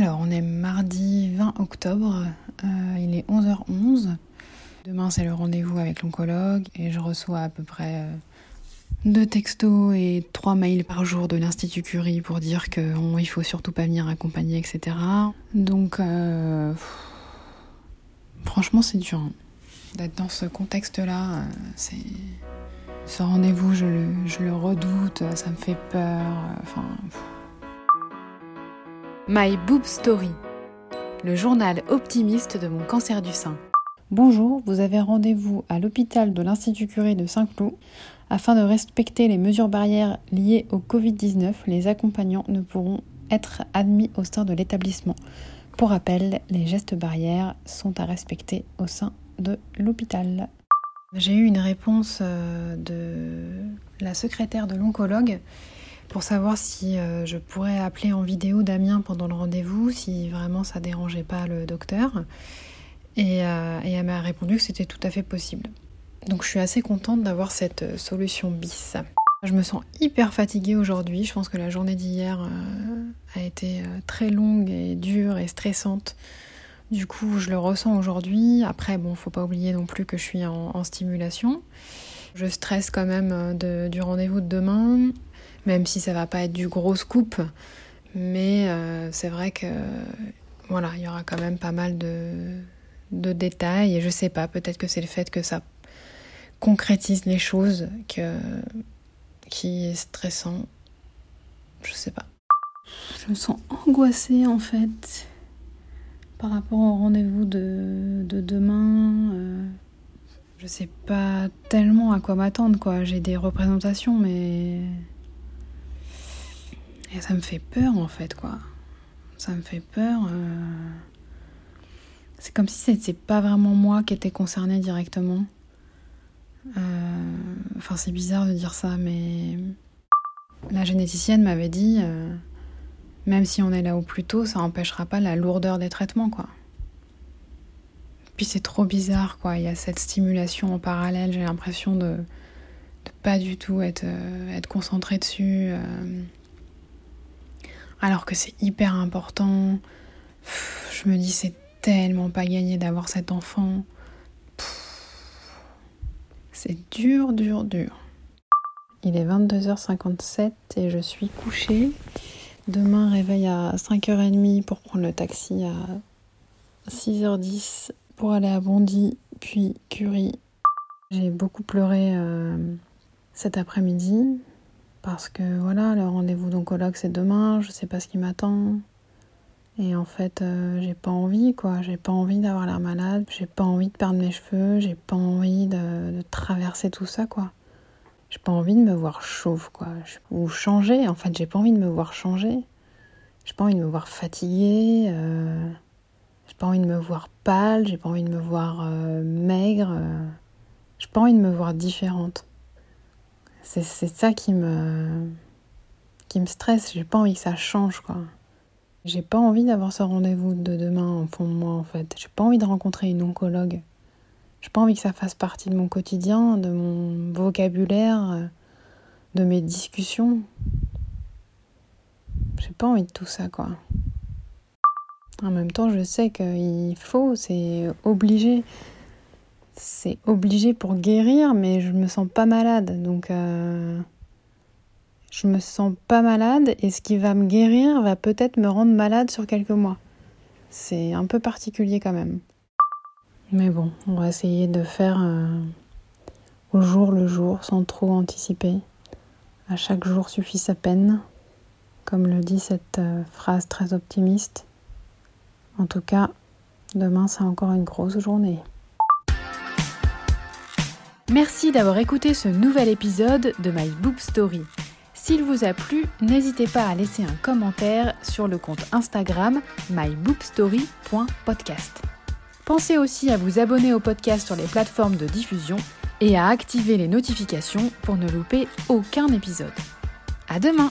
Alors, on est mardi 20 octobre, euh, il est 11h11. Demain, c'est le rendez-vous avec l'oncologue et je reçois à peu près euh, deux textos et trois mails par jour de l'Institut Curie pour dire qu'il faut surtout pas venir accompagner, etc. Donc, euh, franchement, c'est dur. Hein. D'être dans ce contexte-là. Ce rendez-vous, je le, redoute, ça me fait peur. My Boob Story, le journal optimiste de mon cancer du sein. Bonjour, vous avez rendez-vous à l'hôpital de l'Institut Curé de Saint-Cloud. Afin de respecter les mesures barrières liées au Covid-19, les accompagnants ne pourront être admis au sein de l'établissement. Pour rappel, les gestes barrières sont à respecter au sein de l'hôpital. J'ai eu une réponse euh, de la secrétaire de l'oncologue pour savoir si euh, je pourrais appeler en vidéo Damien pendant le rendez-vous, si vraiment ça dérangeait pas le docteur. Et, euh, elle m'a répondu que c'était tout à fait possible. Donc je suis assez contente d'avoir cette euh, solution bis. Je me sens hyper fatiguée aujourd'hui. Je pense que la journée d'hier a été très longue et dure et stressante. Du coup, je le ressens aujourd'hui. Après, bon, faut pas oublier non plus que je suis en, stimulation. Je stresse quand même du rendez-vous de demain même si ça va pas être du gros scoop. Mais euh, c'est vrai que voilà, il y aura quand même pas mal de, de détails. Et je sais pas, peut-être que c'est le fait que ça concrétise les choses qui est stressant. Je sais pas. Je me sens angoissée en fait par rapport au rendez-vous de, de demain. Euh, je sais pas tellement à quoi m'attendre quoi. J'ai des représentations mais et ça me fait peur en fait, quoi. Ça me fait peur. Euh. C'est comme si c'était pas vraiment moi qui étais concernée directement. Euh, enfin, c'est bizarre de dire ça, mais la généticienne m'avait dit, euh, même si on est là au plus tôt, ça n'empêchera pas la lourdeur des traitements, quoi. Puis c'est trop bizarre, quoi. Il y a cette stimulation en parallèle. J'ai l'impression de, de pas du tout être, être concentrée dessus alors que c'est hyper important. je me dis c'est tellement pas gagné d'avoir cet enfant. C'est dur, dur, dur. Il est 22h57 et je suis couchée. Demain, réveil à 5h30 pour prendre le taxi à 6h10 pour aller à Bondy, puis Curie. J'ai beaucoup pleuré euh, cet après-midi parce que voilà, le rendez-vous d'oncologue c'est demain, je sais pas ce qui m'attend. Et en fait, euh, j'ai pas envie quoi, j'ai pas envie d'avoir l'air malade, j'ai pas envie de perdre mes cheveux, j'ai pas envie de, traverser tout ça quoi. J'ai pas envie de me voir chauve quoi, ou changer, en fait, j'ai pas envie de me voir changer. J'ai pas envie de me voir fatiguée, euh... j'ai pas envie de me voir pâle, j'ai pas envie de me voir euh, maigre, euh... j'ai pas envie de me voir différente. C'est ça qui me, qui me stresse. J'ai pas envie que ça change, quoi. J'ai pas envie d'avoir ce rendez-vous de demain au fond de moi, en fait. J'ai pas envie de rencontrer une oncologue. J'ai pas envie que ça fasse partie de mon quotidien, de mon vocabulaire, de mes discussions. J'ai pas envie de tout ça, quoi. En même temps, je sais qu'il faut, c'est obligé c'est obligé pour guérir, mais je me sens pas malade. Donc, euh, je me sens pas malade et ce qui va me guérir va peut-être me rendre malade sur quelques mois. C'est un peu particulier quand même. Mais bon, on va essayer de faire euh, au jour le jour sans trop anticiper. À chaque jour suffit sa peine, comme le dit cette euh, phrase très optimiste. En tout cas, demain c'est encore une grosse journée. Merci d'avoir écouté ce nouvel épisode de My Boob Story. S'il vous a plu, n'hésitez pas à laisser un commentaire sur le compte Instagram myboobstory.podcast. Pensez aussi à vous abonner au podcast sur les plateformes de diffusion et à activer les notifications pour ne louper aucun épisode. À demain!